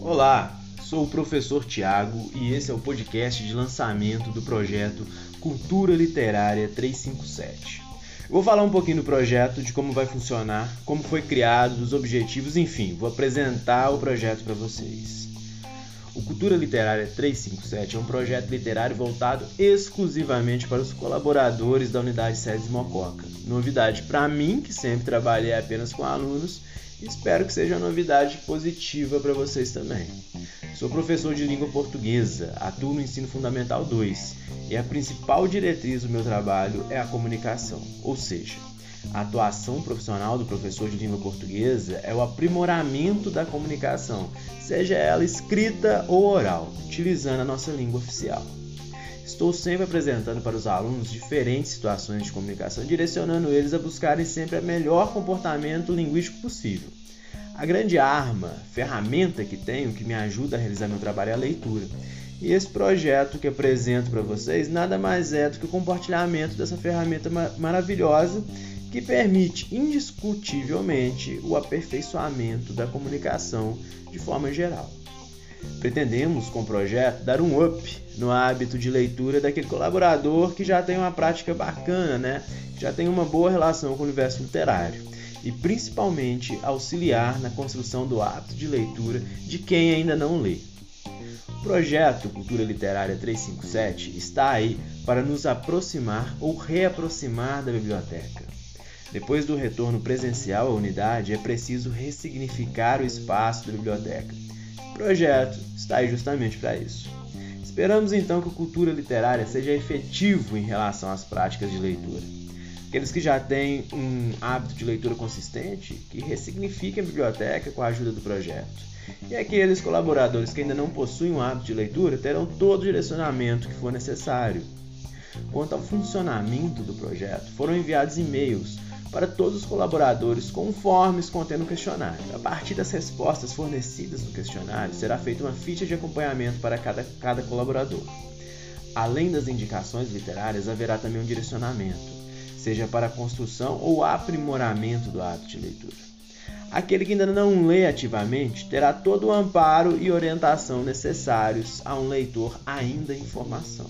Olá, sou o professor Tiago e esse é o podcast de lançamento do projeto Cultura Literária 357. Eu vou falar um pouquinho do projeto, de como vai funcionar, como foi criado, dos objetivos, enfim, vou apresentar o projeto para vocês. O Cultura Literária 357 é um projeto literário voltado exclusivamente para os colaboradores da unidade SESI Mococa. Novidade para mim, que sempre trabalhei apenas com alunos, Espero que seja uma novidade positiva para vocês também. Sou professor de língua portuguesa, atuo no ensino fundamental 2 e a principal diretriz do meu trabalho é a comunicação, ou seja, a atuação profissional do professor de língua portuguesa é o aprimoramento da comunicação, seja ela escrita ou oral, utilizando a nossa língua oficial. Estou sempre apresentando para os alunos diferentes situações de comunicação, direcionando eles a buscarem sempre o melhor comportamento linguístico possível. A grande arma, ferramenta que tenho que me ajuda a realizar meu trabalho é a leitura. E esse projeto que apresento para vocês nada mais é do que o compartilhamento dessa ferramenta maravilhosa que permite indiscutivelmente o aperfeiçoamento da comunicação de forma geral. Pretendemos, com o projeto, dar um up no hábito de leitura daquele colaborador que já tem uma prática bacana, né? já tem uma boa relação com o universo literário. E principalmente auxiliar na construção do hábito de leitura de quem ainda não lê. O projeto Cultura Literária 357 está aí para nos aproximar ou reaproximar da biblioteca. Depois do retorno presencial à unidade, é preciso ressignificar o espaço da biblioteca projeto está aí justamente para isso. Esperamos então que a cultura literária seja efetivo em relação às práticas de leitura. Aqueles que já têm um hábito de leitura consistente, que ressignifiquem a biblioteca com a ajuda do projeto. E aqueles colaboradores que ainda não possuem um hábito de leitura terão todo o direcionamento que for necessário. Quanto ao funcionamento do projeto, foram enviados e-mails para todos os colaboradores conformes contendo o questionário. A partir das respostas fornecidas no questionário, será feita uma ficha de acompanhamento para cada, cada colaborador. Além das indicações literárias, haverá também um direcionamento, seja para a construção ou aprimoramento do hábito de leitura. Aquele que ainda não lê ativamente terá todo o amparo e orientação necessários a um leitor ainda em formação.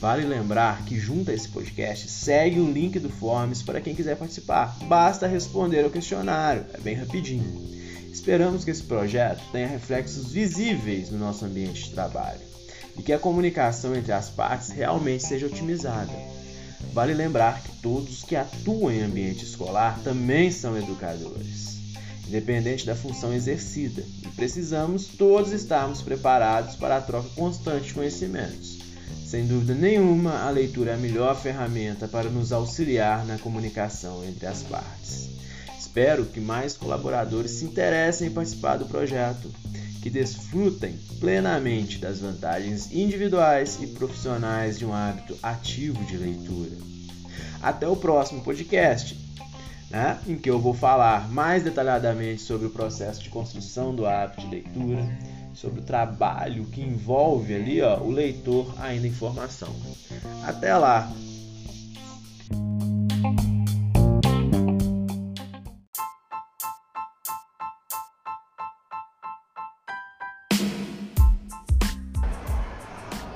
Vale lembrar que junto a esse podcast segue o link do Forms para quem quiser participar. Basta responder ao questionário, é bem rapidinho. Esperamos que esse projeto tenha reflexos visíveis no nosso ambiente de trabalho e que a comunicação entre as partes realmente seja otimizada. Vale lembrar que todos que atuam em ambiente escolar também são educadores, independente da função exercida, e precisamos todos estarmos preparados para a troca constante de conhecimentos. Sem dúvida nenhuma, a leitura é a melhor ferramenta para nos auxiliar na comunicação entre as partes. Espero que mais colaboradores se interessem em participar do projeto, que desfrutem plenamente das vantagens individuais e profissionais de um hábito ativo de leitura. Até o próximo podcast, né, em que eu vou falar mais detalhadamente sobre o processo de construção do hábito de leitura sobre o trabalho que envolve ali ó, o leitor ainda em formação. Até lá!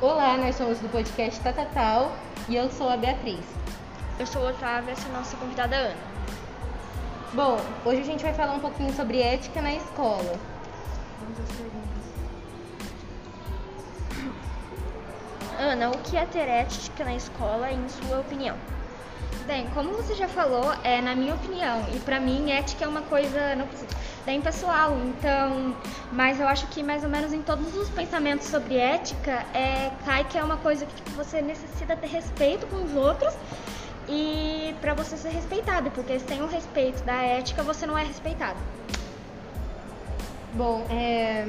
Olá, nós somos do podcast Tatatal e eu sou a Beatriz. Eu sou a Otávia, essa é a nossa convidada Ana. Bom, hoje a gente vai falar um pouquinho sobre ética na escola. Vamos às perguntas. Ana, o que é ter ética na escola, em sua opinião? Bem, como você já falou, é na minha opinião, e para mim ética é uma coisa não, bem pessoal, então, mas eu acho que mais ou menos em todos os pensamentos sobre ética, é, cai que é uma coisa que tipo, você necessita ter respeito com os outros e para você ser respeitado, porque sem o respeito da ética você não é respeitado. Bom, é...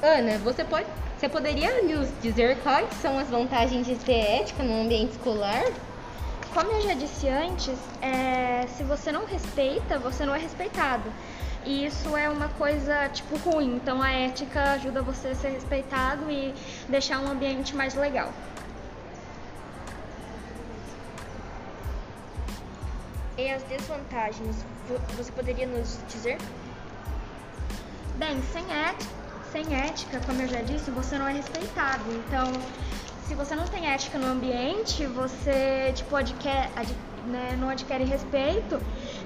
Ana, você pode você poderia nos dizer quais são as vantagens de ter ética no ambiente escolar? Como eu já disse antes, é, se você não respeita, você não é respeitado. E isso é uma coisa, tipo, ruim. Então a ética ajuda você a ser respeitado e deixar um ambiente mais legal. e as desvantagens, você poderia nos dizer? Bem, sem ética, sem ética, como eu já disse, você não é respeitado. Então, se você não tem ética no ambiente, você tipo ad, né, não adquire respeito,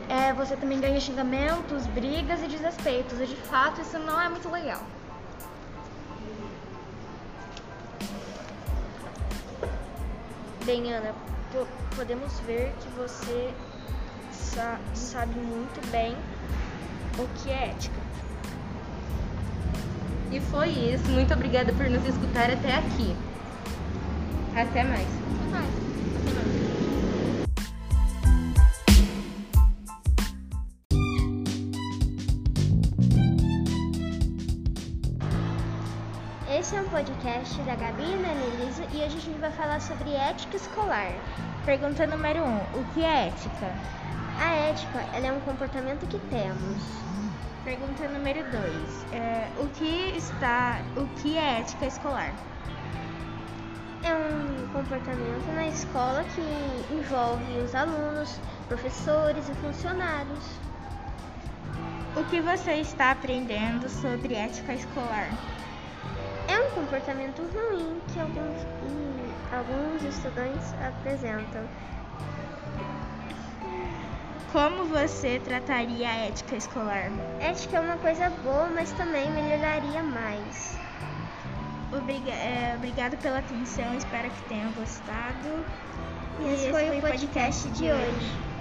é, você também ganha xingamentos, brigas e desrespeitos. E de fato isso não é muito legal. Bem, Ana, podemos ver que você sa sabe muito bem o que é ética. E foi isso. Muito obrigada por nos escutar até aqui. Até mais. Até mais. Até mais. Esse é um podcast da Gabi e da Anelisa e hoje a gente vai falar sobre ética escolar. Pergunta número 1: um, O que é ética? A ética é um comportamento que temos. Pergunta número 2: é, O que está. O que é ética escolar? É um comportamento na escola que envolve os alunos, professores e funcionários. O que você está aprendendo sobre ética escolar? É um comportamento ruim que alguns, alguns estudantes apresentam. Como você trataria a ética escolar? Ética é uma coisa boa, mas também melhoraria mais. Obriga é, obrigado pela atenção, espero que tenham gostado. E, esse, esse foi, foi o podcast, podcast de hoje. É,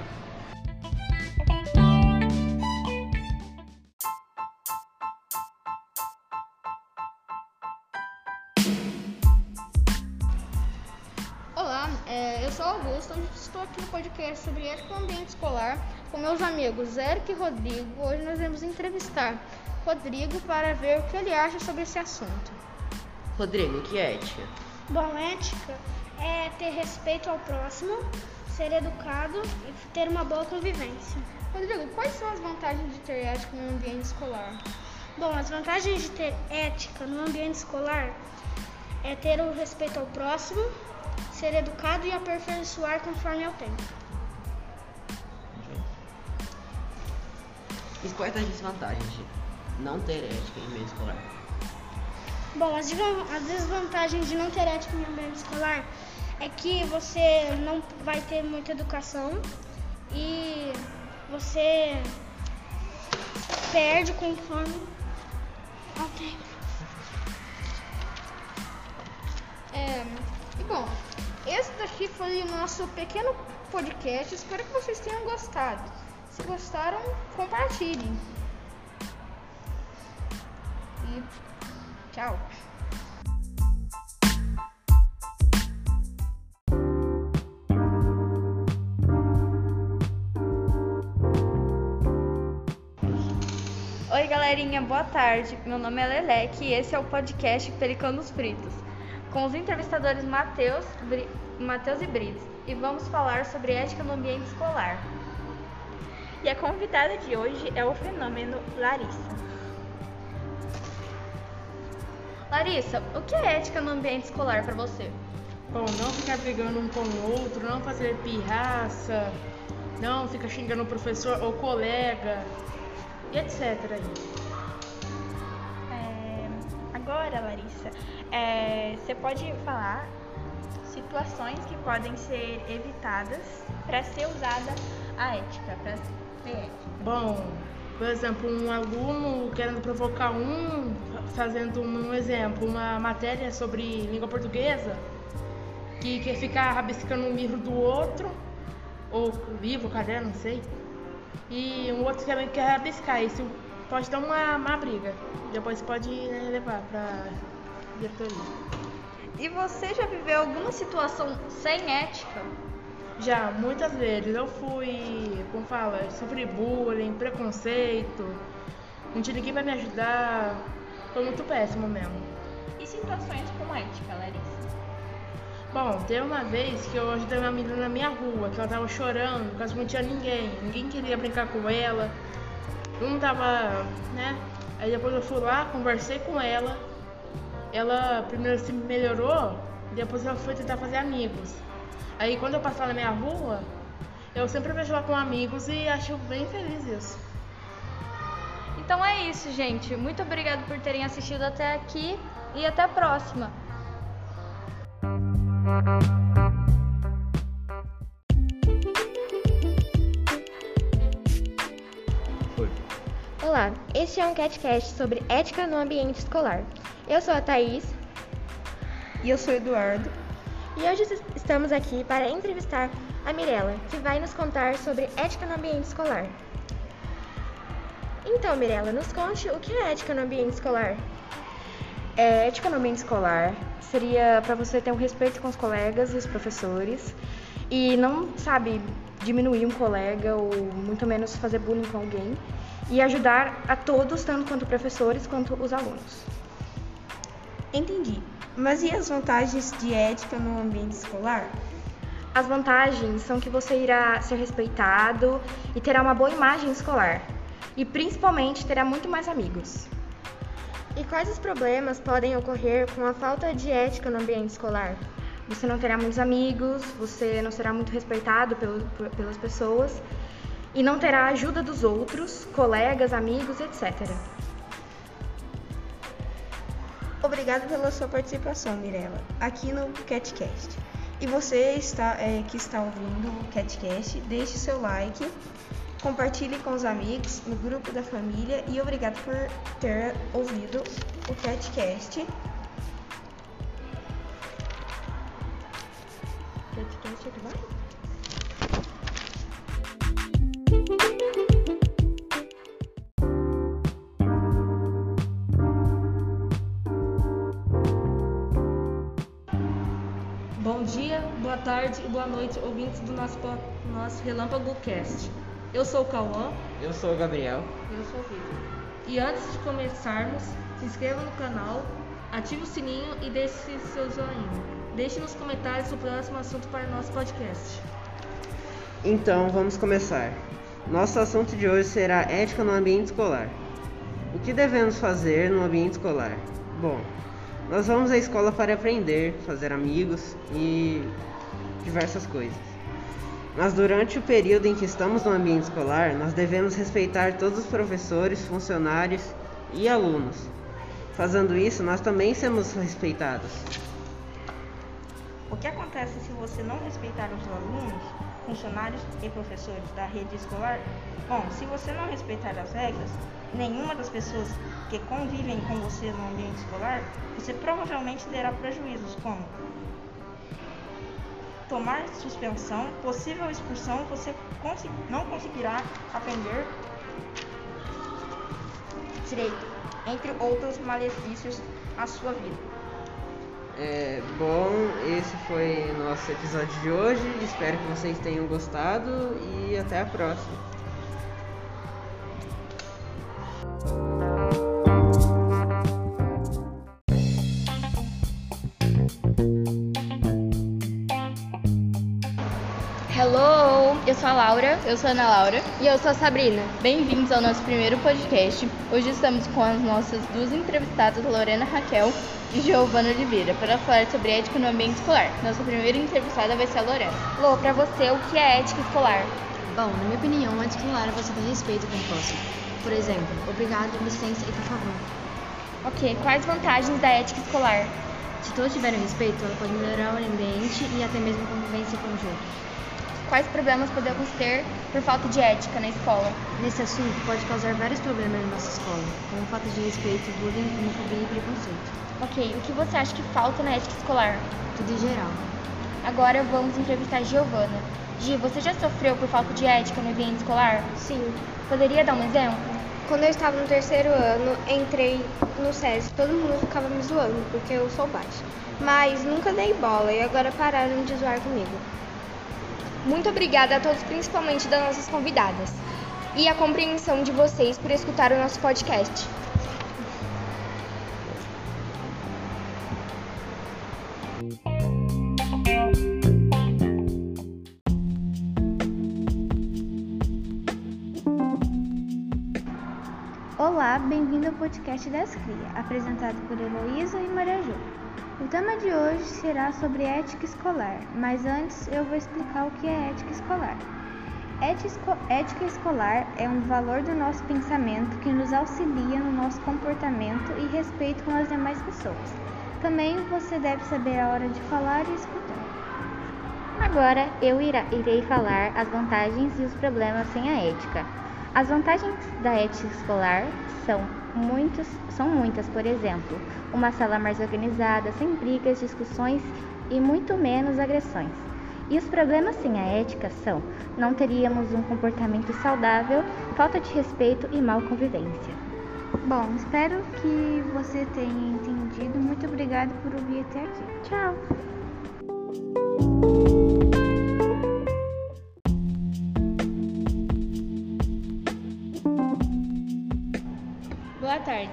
podcast sobre ética no ambiente escolar com meus amigos Eric e Rodrigo. Hoje nós vamos entrevistar Rodrigo para ver o que ele acha sobre esse assunto. Rodrigo, o que é ética? Bom, ética é ter respeito ao próximo, ser educado e ter uma boa convivência. Rodrigo, quais são as vantagens de ter ética no ambiente escolar? Bom, as vantagens de ter ética no ambiente escolar é ter o respeito ao próximo, ser educado e aperfeiçoar conforme é o tempo. E quais as desvantagens de não ter ética em ambiente escolar? Bom, as, as desvantagens de não ter ética em ambiente escolar é que você não vai ter muita educação e você perde conforme ao tempo. É, e bom, esse daqui foi o nosso pequeno podcast. Espero que vocês tenham gostado. Se gostaram, compartilhem. E tchau. Oi, galerinha, boa tarde. Meu nome é Leleque e esse é o podcast Pelicanos Fritos com os entrevistadores Matheus, Matheus e Brits e vamos falar sobre ética no ambiente escolar. E a convidada de hoje é o fenômeno Larissa. Larissa, o que é ética no ambiente escolar para você? Bom, não ficar brigando um com o outro, não fazer pirraça, não ficar xingando o professor ou colega, e etc. É, agora, Larissa, é, você pode falar situações que podem ser evitadas para ser usada a ética, para Bom, por exemplo, um aluno querendo provocar um, fazendo um exemplo, uma matéria sobre língua portuguesa, que quer ficar rabiscando um livro do outro, ou livro, caderno, não sei, e um outro também quer rabiscar, isso pode dar uma, uma briga. Depois pode né, levar para diretoria. E você já viveu alguma situação sem ética? Já, muitas vezes. Eu fui, como fala, sofri bullying, preconceito, não tinha ninguém pra me ajudar. Foi muito péssimo mesmo. E situações com ética, Larissa? Bom, teve uma vez que eu ajudei uma menina na minha rua, que ela tava chorando, porque não tinha ninguém. Ninguém queria brincar com ela. Não tava, né? Aí depois eu fui lá, conversei com ela, ela primeiro se melhorou, depois ela foi tentar fazer amigos. Aí quando eu passava na minha rua, Eu sempre vejo lá com amigos e acho bem feliz isso. Então é isso, gente. Muito obrigado por terem assistido até aqui e até a próxima. Foi. Olá, este é um CatCast sobre ética no ambiente escolar. Eu sou a Thaís. E eu sou o Eduardo. E hoje estamos aqui para entrevistar a Mirella, que vai nos contar sobre ética no ambiente escolar. Então, Mirella, nos conte o que é ética no ambiente escolar. É, ética no ambiente escolar seria para você ter um respeito com os colegas e os professores e não, sabe, diminuir um colega ou muito menos fazer bullying com alguém e ajudar a todos, tanto quanto professores quanto os alunos. Entendi. Mas e as vantagens de ética no ambiente escolar? As vantagens são que você irá ser respeitado e terá uma boa imagem escolar. E principalmente terá muito mais amigos. E quais os problemas podem ocorrer com a falta de ética no ambiente escolar? Você não terá muitos amigos, você não será muito respeitado pelo, pelas pessoas e não terá a ajuda dos outros, colegas, amigos, etc. Obrigado pela sua participação, Mirella, aqui no CatCast. E você está, é, que está ouvindo o CatCast, deixe seu like, compartilhe com os amigos, no grupo da família e obrigado por ter ouvido o CatCast. CatCast é que boa noite, ouvintes do nosso, nosso Relâmpago Cast. Eu sou o Cauã. Eu sou o Gabriel. Eu sou o Vitor. E antes de começarmos, se inscreva no canal, ative o sininho e deixe seu joinha. Deixe nos comentários o próximo assunto para o nosso podcast. Então, vamos começar. Nosso assunto de hoje será ética no ambiente escolar. O que devemos fazer no ambiente escolar? Bom, nós vamos à escola para aprender, fazer amigos e diversas coisas. Mas durante o período em que estamos no ambiente escolar, nós devemos respeitar todos os professores, funcionários e alunos. Fazendo isso, nós também seremos respeitados. O que acontece se você não respeitar os alunos, funcionários e professores da rede escolar? Bom, se você não respeitar as regras, nenhuma das pessoas que convivem com você no ambiente escolar, você provavelmente terá prejuízos como tomar suspensão, possível expulsão, você não conseguirá aprender direito, entre outros malefícios à sua vida. É, bom, esse foi nosso episódio de hoje. Espero que vocês tenham gostado e até a próxima. Eu sou a Laura. Eu sou a Ana Laura. E eu sou a Sabrina. Bem-vindos ao nosso primeiro podcast. Hoje estamos com as nossas duas entrevistadas, Lorena Raquel e Giovana Oliveira, para falar sobre ética no ambiente escolar. Nossa primeira entrevistada vai ser a Lorena. Lô, pra você, o que é ética escolar? Bom, na minha opinião, ética escolar é você ter respeito com o próximo. Por exemplo, obrigado, licença e por favor. Ok, quais vantagens da ética escolar? Se todos tiverem respeito, ela pode melhorar o ambiente e até mesmo a convivência conjunta. Quais problemas podemos ter por falta de ética na escola? Nesse assunto, pode causar vários problemas na nossa escola, como falta de respeito, bullying, homofobia e preconceito. Ok, o que você acha que falta na ética escolar? Tudo em geral. Agora vamos entrevistar a Giovana. Gi, você já sofreu por falta de ética no ambiente escolar? Sim. Poderia dar um exemplo? Quando eu estava no terceiro ano, entrei no SESC, todo mundo ficava me zoando porque eu sou baixa. Mas nunca dei bola e agora pararam de zoar comigo. Muito obrigada a todos, principalmente das nossas convidadas, e a compreensão de vocês por escutar o nosso podcast. Olá, bem-vindo ao podcast das Cria, apresentado por Heloísa e Maria Jô. O tema de hoje será sobre ética escolar, mas antes eu vou explicar o que é ética escolar. Ética escolar é um valor do nosso pensamento que nos auxilia no nosso comportamento e respeito com as demais pessoas. Também você deve saber a hora de falar e escutar. Agora eu irei falar as vantagens e os problemas sem a ética. As vantagens da ética escolar são, muitos, são muitas, por exemplo, uma sala mais organizada, sem brigas, discussões e muito menos agressões. E os problemas sem a ética são: não teríamos um comportamento saudável, falta de respeito e mal convivência. Bom, espero que você tenha entendido. Muito obrigada por ouvir até aqui. Tchau!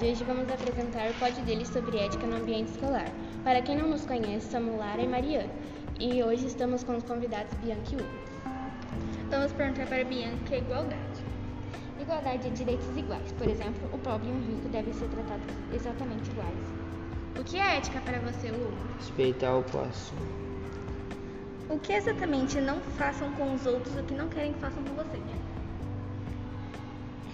Tarde, hoje vamos apresentar o pódio deles sobre ética no ambiente escolar. Para quem não nos conhece, somos Lara e Mariana e hoje estamos com os convidados Bianca e Hugo. Vamos perguntar para Bianca o que é igualdade. Igualdade é direitos iguais. Por exemplo, o pobre e o rico devem ser tratados exatamente iguais. O que é ética para você, Hugo? Respeitar o próximo. O que exatamente não façam com os outros o que não querem que façam com você?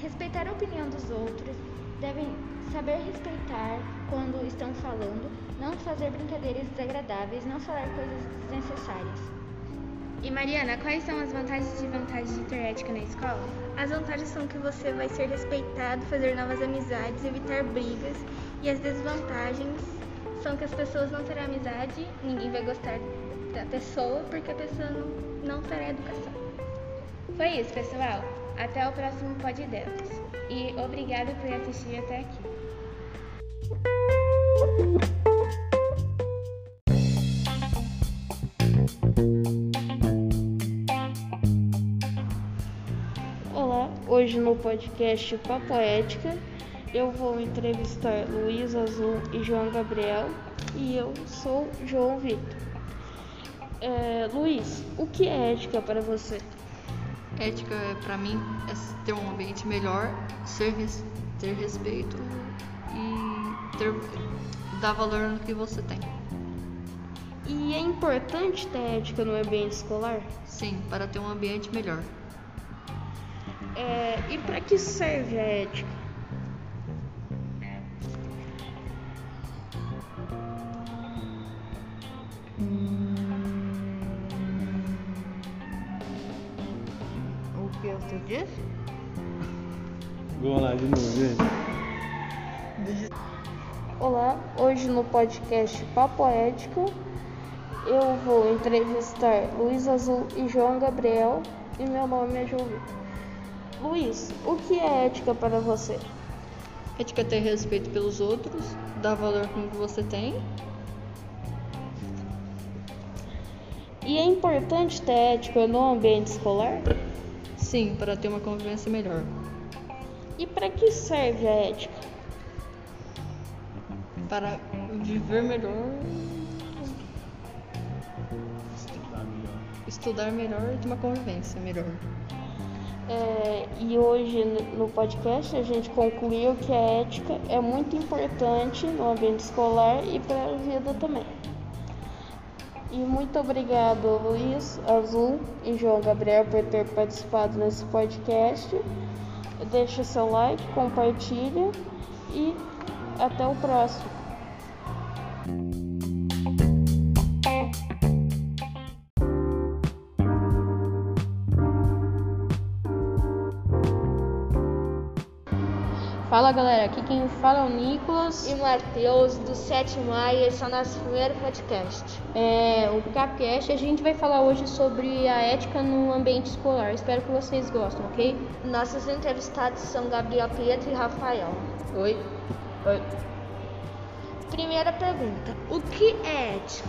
Respeitar a opinião dos outros, devem saber respeitar quando estão falando, não fazer brincadeiras desagradáveis, não falar coisas desnecessárias. E Mariana, quais são as vantagens e desvantagens de ter ética na escola? As vantagens são que você vai ser respeitado, fazer novas amizades, evitar brigas. E as desvantagens são que as pessoas não terão amizade, ninguém vai gostar da pessoa porque a pessoa não, não terá educação. Foi isso, pessoal. Até o próximo Pod Delas. E obrigada por assistir até aqui. Olá, hoje no podcast Papo Ética eu vou entrevistar Luiz Azul e João Gabriel e eu sou João Vitor. É, Luiz, o que é ética para você? Ética para mim é ter um ambiente melhor, ser, ter respeito ter, dar valor no que você tem. E é importante ter ética no ambiente escolar? Sim, para ter um ambiente melhor. É, e para que serve a ética? O que você disse? Vamos lá de novo, gente. Olá, hoje no podcast Papo Ético eu vou entrevistar Luiz Azul e João Gabriel e meu nome é João Vitor. Luiz, o que é ética para você? Ética é ter respeito pelos outros, dar valor com o que você tem. E é importante ter ética no ambiente escolar? Sim, para ter uma convivência melhor. E para que serve a ética? Para viver melhor. Estudar melhor. Estudar melhor e ter uma convivência melhor. É, e hoje no podcast a gente concluiu que a ética é muito importante no ambiente escolar e para a vida também. E muito obrigado, Luiz, Azul e João Gabriel, por ter participado nesse podcast. Deixa seu like, compartilha e até o próximo. Fala galera, aqui quem fala é o Nicolas e Matheus do sétimo A e esse é o nosso primeiro podcast. É, o Capcast a gente vai falar hoje sobre a ética no ambiente escolar. Espero que vocês gostem, ok? Nossos entrevistados são Gabriel Pietro e Rafael. Oi. Oi. Primeira pergunta: O que é ética?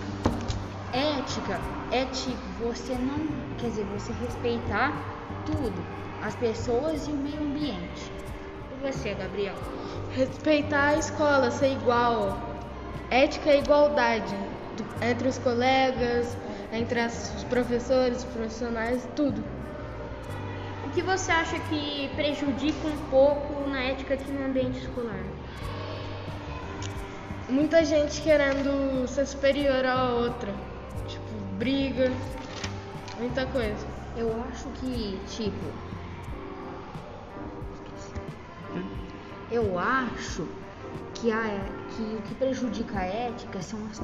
Ética é tipo você não, quer dizer, você respeitar tudo, as pessoas e o meio ambiente. E você, Gabriel? Respeitar a escola, ser igual. Ética é igualdade entre os colegas, entre os professores, profissionais, tudo. O que você acha que prejudica um pouco na ética aqui no ambiente escolar? Muita gente querendo ser superior à outra. Tipo, briga, muita coisa. Eu acho que, tipo. Eu acho que, a, que o que prejudica a ética são, as,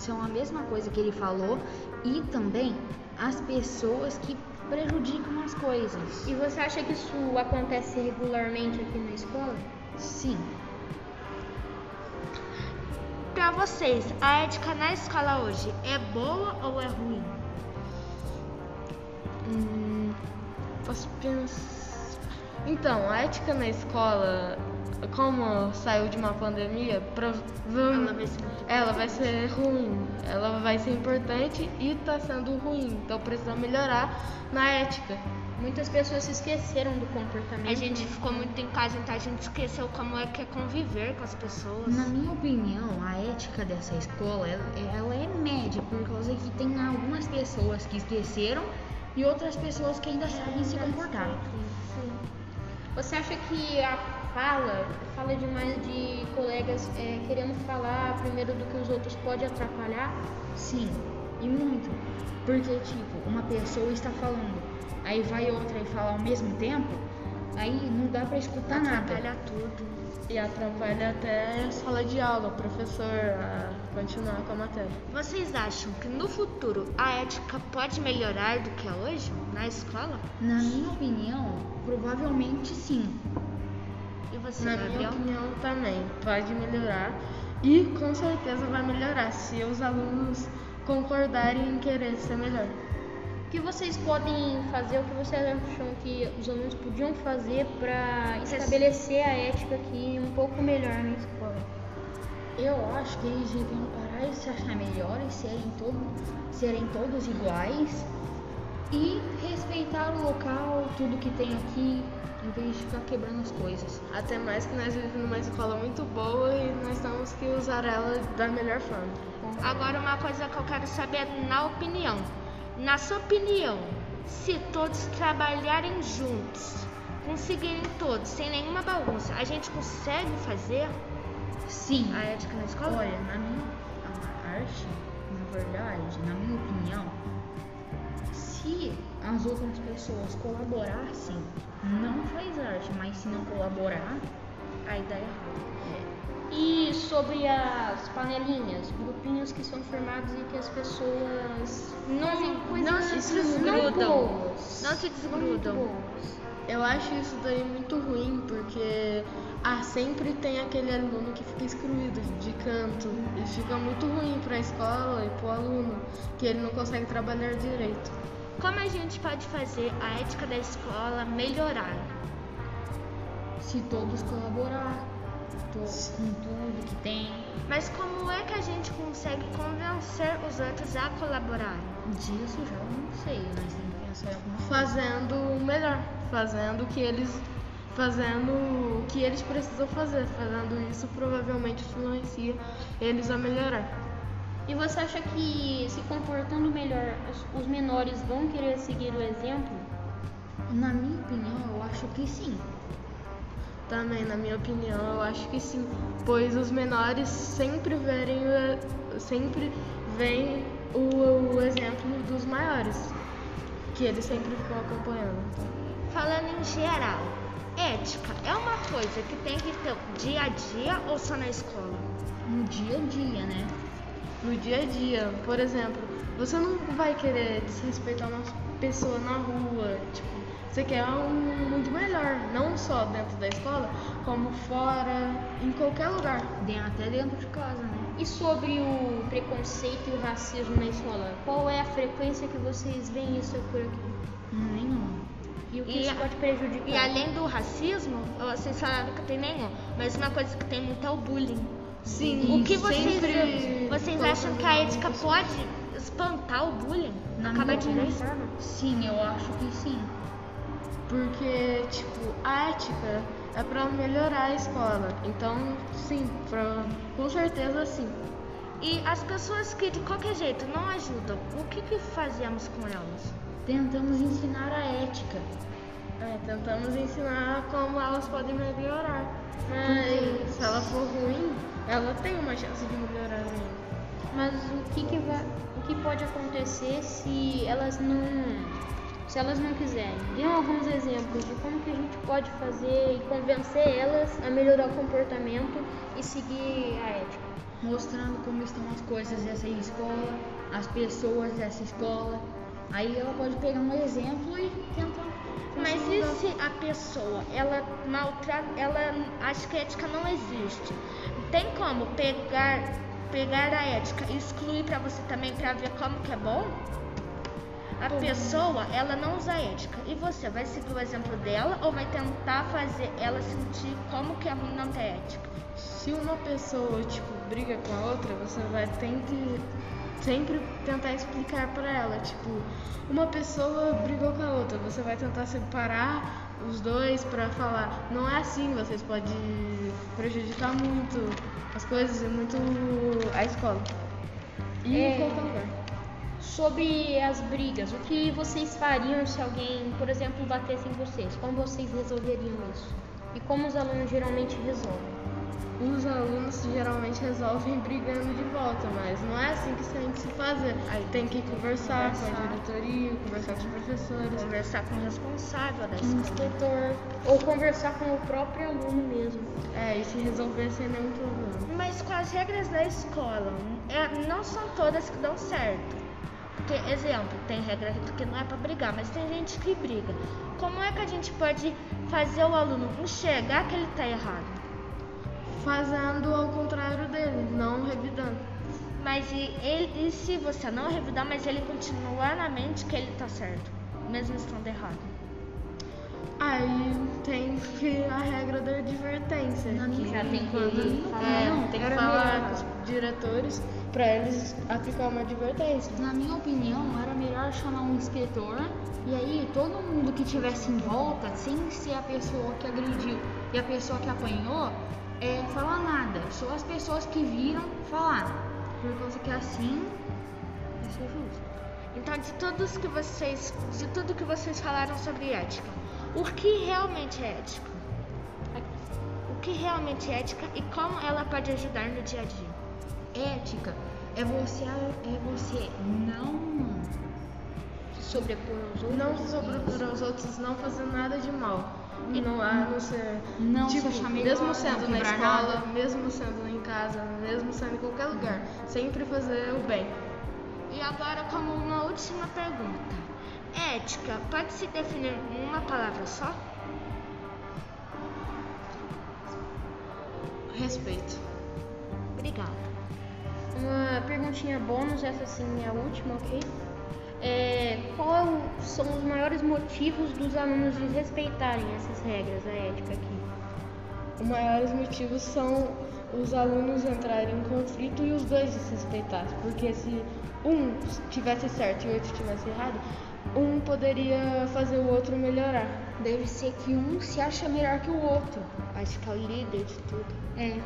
são a mesma coisa que ele falou e também as pessoas que prejudicam as coisas. E você acha que isso acontece regularmente aqui na escola? Sim. Pra vocês, a ética na escola hoje é boa ou é ruim? Hum, posso pensar. Então, a ética na escola, como saiu de uma pandemia, provavelmente Ela vai ser ela vai ser ruim. Ela vai ser importante e tá sendo ruim. Então precisa melhorar na ética. Muitas pessoas se esqueceram do comportamento. A gente ficou muito em casa, então a gente esqueceu como é que é conviver com as pessoas. Na minha opinião, a ética dessa escola ela, ela é média, por causa que tem algumas pessoas que esqueceram e outras pessoas que ainda sabem se comportar. Você acha que a fala, fala demais de colegas é, querendo falar primeiro do que os outros pode atrapalhar? Sim, e muito. Porque, tipo, uma pessoa está falando, aí vai outra e fala ao mesmo tempo, aí não dá pra escutar nada. Atrapalha tudo. E atrapalha até a sala de aula, o professor a continuar com a matéria. Vocês acham que no futuro a ética pode melhorar do que é hoje na escola? Na minha opinião, provavelmente sim. E você, Na minha Gabriel? opinião também, pode melhorar e com certeza vai melhorar se os alunos concordarem em querer ser melhor. O que vocês podem fazer, o que vocês acham que os alunos podiam fazer para estabelecer a ética aqui um pouco melhor na escola? Eu acho que eles deviam parar de se achar melhores, serem, todo, serem todos iguais e respeitar o local, tudo que tem aqui, em vez de ficar quebrando as coisas. Até mais que nós vivemos numa escola muito boa e nós temos que usar ela da melhor forma. Agora uma coisa que eu quero saber na opinião. Na sua opinião, se todos trabalharem juntos, conseguirem todos, sem nenhuma bagunça, a gente consegue fazer Sim. a ética na escola? Olha, na minha a arte, na verdade, na minha opinião, se as outras pessoas colaborassem, não faz arte, mas se não colaborar, aí dá errado. E sobre as panelinhas, grupinhos que são formados e que as pessoas fazem coisas não se desgrudam. não. Não se desgrudam. Não. Eu acho isso daí muito ruim, porque ah, sempre tem aquele aluno que fica excluído de canto. E fica muito ruim para a escola e para o aluno, que ele não consegue trabalhar direito. Como a gente pode fazer a ética da escola melhorar? Se todos colaborar to- com tudo que tem, Mas como é que a gente consegue convencer os outros a colaborarem? disso já não sei, nós temos que pensar em alguma coisa. Fazendo o melhor, fazendo o que eles fazendo o que eles precisam fazer. Fazendo isso provavelmente influencia eles a melhorar. E você acha que se comportando melhor, os- menores vão querer seguir o exemplo? Na minha opinião, eu acho que sim. Também, na minha opinião, eu acho que sim, pois os menores sempre verem sempre veem o, o exemplo dos maiores, que eles sempre ficam acompanhando. Falando em geral, ética é uma coisa que tem que ter dia a dia ou só na escola? No dia a dia, né? No dia a dia, por exemplo, você não vai querer desrespeitar uma pessoa na rua, tipo, você quer um mundo melhor, não só dentro da escola, como fora, em qualquer lugar. Até dentro de casa, né? E sobre o preconceito e o racismo na escola, qual é a frequência que vocês veem isso por aqui? Nenhum. E o que E isso a- pode prejudicar? E além do racismo, vocês falaram que tem nenhum, mas uma coisa que tem muito é o bullying. Sim, O que vocês, sempre vocês acham que a ética pode espantar o bullying? Na Acabar minha de opinião, vez? Sim, eu acho que sim. Porque, tipo, a ética é pra melhorar a escola. Então, sim, pra, com certeza sim. E as pessoas que de qualquer jeito não ajudam, o que, que fazemos com elas? Tentamos ensinar a ética. É, tentamos ensinar como elas podem melhorar. Mas se ela for ruim, ela tem uma chance de melhorar ainda. Mas o que, que vai, o que pode acontecer se elas não se elas não quiserem. Dê alguns exemplos de como que a gente pode fazer e convencer elas a melhorar o comportamento e seguir a ética. Mostrando como estão as coisas dessa escola, as pessoas dessa escola. Aí ela pode pegar um exemplo e tentar. Mas e se a pessoa, ela maltrata, ela acha que a ética não existe? Tem como pegar, pegar a ética e excluir para você também para ver como que é bom? A pessoa, ela não usa ética. E você vai seguir o exemplo dela ou vai tentar fazer ela sentir como que é ruim não ter ética? Se uma pessoa, tipo, briga com a outra, você vai tentar sempre tentar explicar para ela, tipo, uma pessoa brigou com a outra, você vai tentar separar os dois para falar, não é assim, vocês podem prejudicar muito as coisas e muito a escola. E É. qualquer lugar. Sobre as brigas, o que vocês fariam se alguém, por exemplo, batesse em vocês? Como vocês resolveriam isso? E como os alunos geralmente resolvem? Os alunos geralmente resolvem brigando de volta, mas não é assim que tem que se fazer. Aí tem que conversar, com a Conversar. diretoria, conversar com os professores, Conversar com o responsável da com o escola. inspetor. Ou conversar com o próprio aluno mesmo. É, e se resolver sem nenhum problema. Mas com as regras da escola, é, não são todas que dão certo. Porque, exemplo, tem regra que não é pra brigar, mas tem gente que briga. Como é que a gente pode fazer o aluno enxergar que ele tá errado? Fazendo ao contrário dele, não revidando. Mas e, ele, e se você não revidar, mas ele continuar na mente que ele tá certo, mesmo estando errado? Aí tem que a regra da advertência. que Já tem que quando- falar, é, não, tem que falar. com os diretores para eles aplicar uma advertência. Na minha opinião, era melhor chamar um inspetor e aí todo mundo que tivesse em volta, sem ser a pessoa que agrediu e a pessoa que apanhou, é, falar nada. Só as pessoas que viram falar. Por causa que assim vai ser justo. Então, de todos que vocês, de tudo que vocês falaram sobre ética, o que realmente é ética? O que realmente é ética e como ela pode ajudar no dia a dia? Ética é você, é você não se sobrepor aos outros. Não se sobrepor aos outros, não fazer nada de mal. E não, a não ser. Não se tipo, achar melhor, mesmo sendo na escola, nada. mesmo sendo em casa, mesmo sendo em qualquer lugar. Sempre fazer o bem. E agora, como uma última pergunta: ética pode se definir em uma palavra só? Respeito. Obrigada. Uma perguntinha bônus, essa sim é a última, ok? É, qual são os maiores motivos dos alunos desrespeitarem essas regras, a ética aqui? Os maiores motivos são os alunos entrarem em conflito e os dois desrespeitassem. Porque se um tivesse certo e o outro tivesse errado, um poderia fazer o outro melhorar. Deve ser que um se acha melhor que o outro. Acho que é o líder de tudo. É.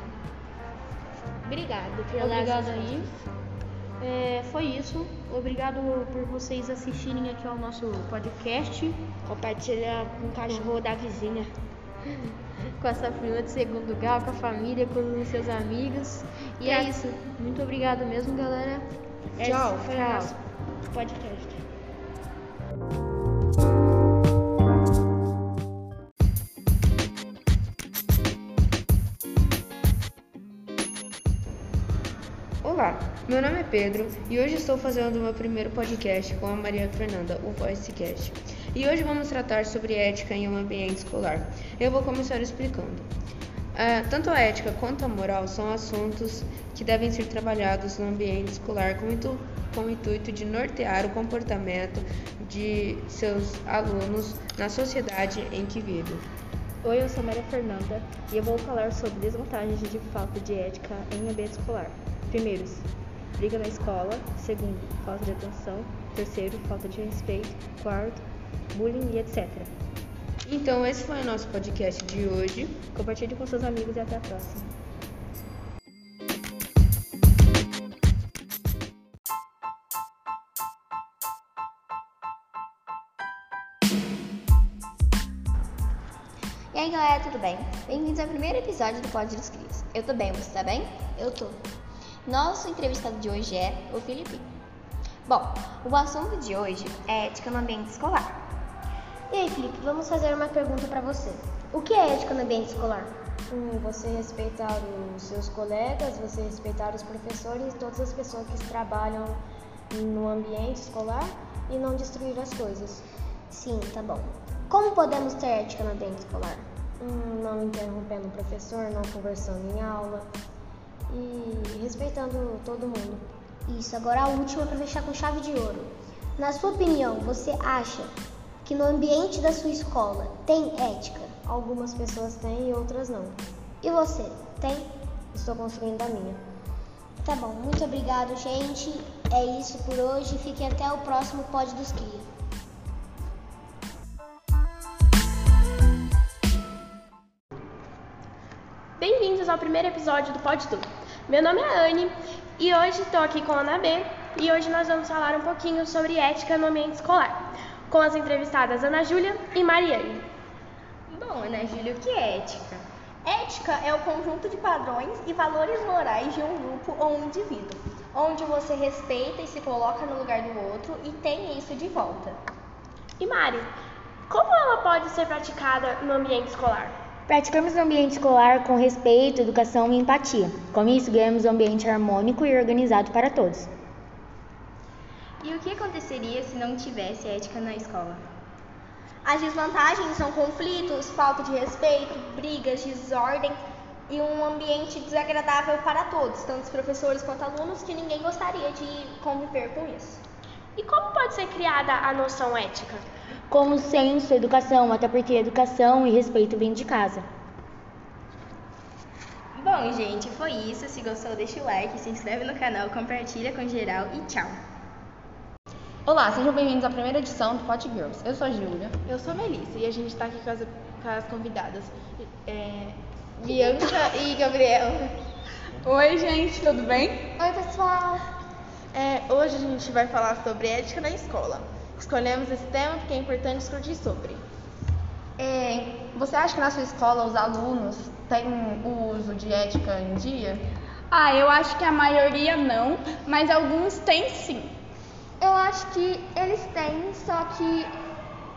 Obrigado pela Obrigado aí. É, foi isso. Obrigado por vocês assistirem aqui ao nosso podcast. Compartilha com o cachorro da vizinha. Com essa prima de segundo grau, com a família, com os seus amigos. E é isso. Muito obrigado mesmo, galera. Tchau. Esse Foi o tchau. nosso podcast. Meu nome é Pedro e hoje estou fazendo o meu primeiro podcast com a Maria Fernanda, o VoiceCast. E hoje vamos tratar sobre ética em um ambiente escolar. Eu vou começar explicando. Ah, tanto a ética quanto a moral são assuntos que devem ser trabalhados no ambiente escolar com, com o intuito de nortear o comportamento de seus alunos na sociedade em que vivem. Oi, eu sou Maria Fernanda e eu vou falar sobre desvantagens de falta de ética em ambiente escolar. Primeiro, briga na escola. Segundo, falta de atenção. Terceiro, falta de respeito. Quarto, bullying e etc. Então, esse foi o nosso podcast de hoje. Compartilhe com seus amigos e até a próxima. E aí galera, tudo bem? Bem-vindos ao primeiro episódio do Pod dos Crios. Eu tô bem, você tá bem? Eu tô. Nosso entrevistado de hoje é o Felipe. Bom, o assunto de hoje é ética no ambiente escolar. vamos fazer uma pergunta para você. O que é ética no ambiente escolar? Hum, você respeitar os seus colegas, você respeitar os professores e todas as pessoas que trabalham no ambiente escolar e não destruir as coisas. Sim, tá bom. Como podemos ter ética no ambiente escolar? Hum, não interrompendo o professor, não conversando em aula e respeitando todo mundo. Isso, agora a última para fechar com chave de ouro. Na sua opinião, você acha que no ambiente da sua escola tem ética? Algumas pessoas têm e outras não. E você, tem? Estou construindo a minha. Tá bom, muito obrigado, gente. É isso por hoje. Fiquem até o próximo Pod dos Cria. Bem-vindos ao primeiro episódio do Pod Tudo. Meu nome é Anne e hoje estou aqui com a Ana B e hoje nós vamos falar um pouquinho sobre ética no ambiente escolar, com as entrevistadas Ana Júlia e Mariane. Bom, Ana Júlia, o que é ética? Ética é o conjunto de padrões e valores morais de um grupo ou um indivíduo, onde você respeita e se coloca no lugar do outro e tem isso de volta. E Mari, como ela pode ser praticada no ambiente escolar? Praticamos o ambiente escolar com respeito, educação e empatia. Com isso, ganhamos um ambiente harmônico e organizado para todos. E o que aconteceria se não tivesse ética na escola? As desvantagens são conflitos, falta de respeito, brigas, desordem e um ambiente desagradável para todos, tanto os professores quanto alunos, que ninguém gostaria de conviver com isso. E como pode ser criada a noção ética? Com o senso, educação, até porque educação e respeito vêm de casa. Bom, gente, foi isso. Se gostou, deixa o like, se inscreve no canal, compartilha com geral e tchau! Olá, sejam bem-vindos à primeira edição do Pot Girls. Eu sou a Júlia. Eu sou a Melissa e a gente está aqui com as, com as convidadas é, Bianca e Gabriela. Oi, gente, tudo bem? Oi, pessoal. É, hoje a gente vai falar sobre ética na escola. Escolhemos esse tema porque é importante discutir sobre. É, você acha que na sua escola os alunos têm o uso de ética em dia? Ah, eu acho que a maioria não, mas alguns têm sim. Eu acho que eles têm, só que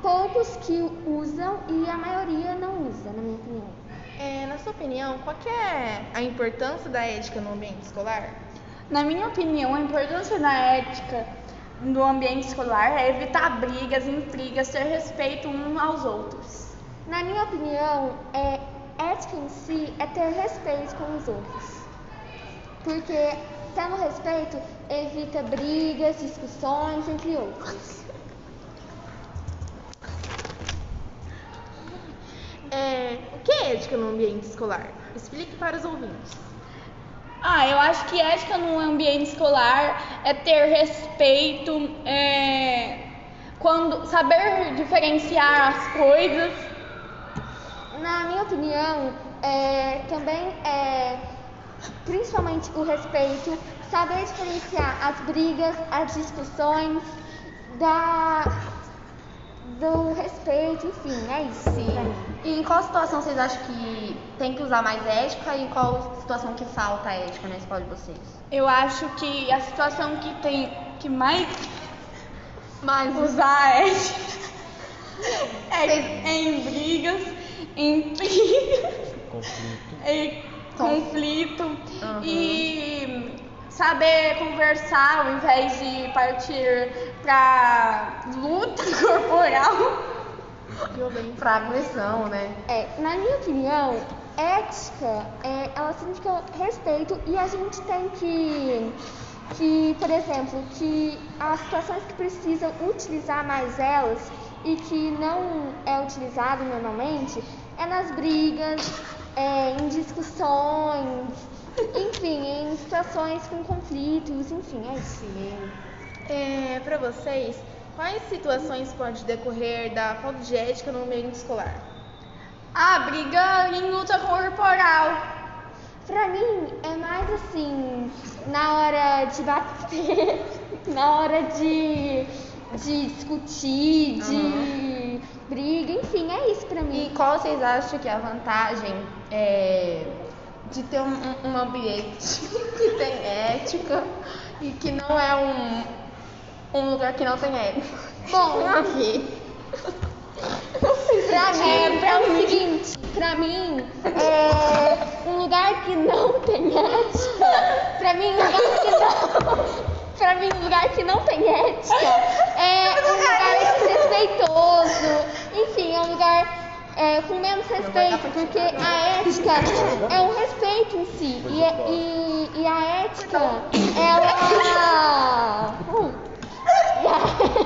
poucos que usam e a maioria não usa, na minha opinião. É, na sua opinião, qual é a importância da ética no ambiente escolar? Na minha opinião, a importância da ética no ambiente escolar é evitar brigas, intrigas, ter respeito uns aos outros. Na minha opinião, é, ética em si é ter respeito com os outros. Porque tendo respeito evita brigas, discussões, entre outros. É, o que é ética no ambiente escolar? Explique para os ouvintes. Ah, eu acho que ética no ambiente escolar é ter respeito, é, quando saber diferenciar as coisas. Na minha opinião, é, também é principalmente o respeito, saber diferenciar as brigas, as discussões, da, do respeito, enfim, é isso. Sim. E em qual situação vocês acham que tem que usar mais ética e em qual situação que falta ética na escola de vocês? Eu acho que a situação que tem que mais, mais usar ética é, é em brigas, em conflito, em conflito uhum. e saber conversar ao invés de partir para luta corporal. Pra agressão, né? É, na minha opinião, ética, é, ela significa respeito e a gente tem que, que, por exemplo, que as situações que precisam utilizar mais elas e que não é utilizado normalmente é nas brigas, é, em discussões, enfim, em situações com conflitos, enfim, é isso. É, para vocês, quais situações pode decorrer da falta de ética no ambiente escolar? Ah, briga em luta corporal. Pra mim, é mais assim, na hora de bater, na hora de, de discutir, de uhum. briga, enfim, é isso pra mim. E qual vocês acham que é a vantagem é, de ter um, um ambiente que tem ética e que não é um, um lugar que não tem ética? Bom, aqui. pra mim, é um lugar que não tem ética. Pra mim, um lugar que não. Pra mim, um lugar que não tem ética é um lugar desrespeitoso. Enfim, é um lugar é, com menos respeito, porque a ética é um respeito em si. E, e, e a ética, ela. Hum, a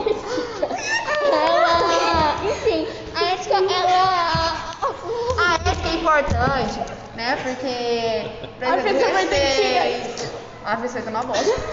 ética, ela. Enfim, a ética, ela. A ética é importante, né? Porque. por A exemplo, pessoa vai ter respeito- A pessoa é uma bosta.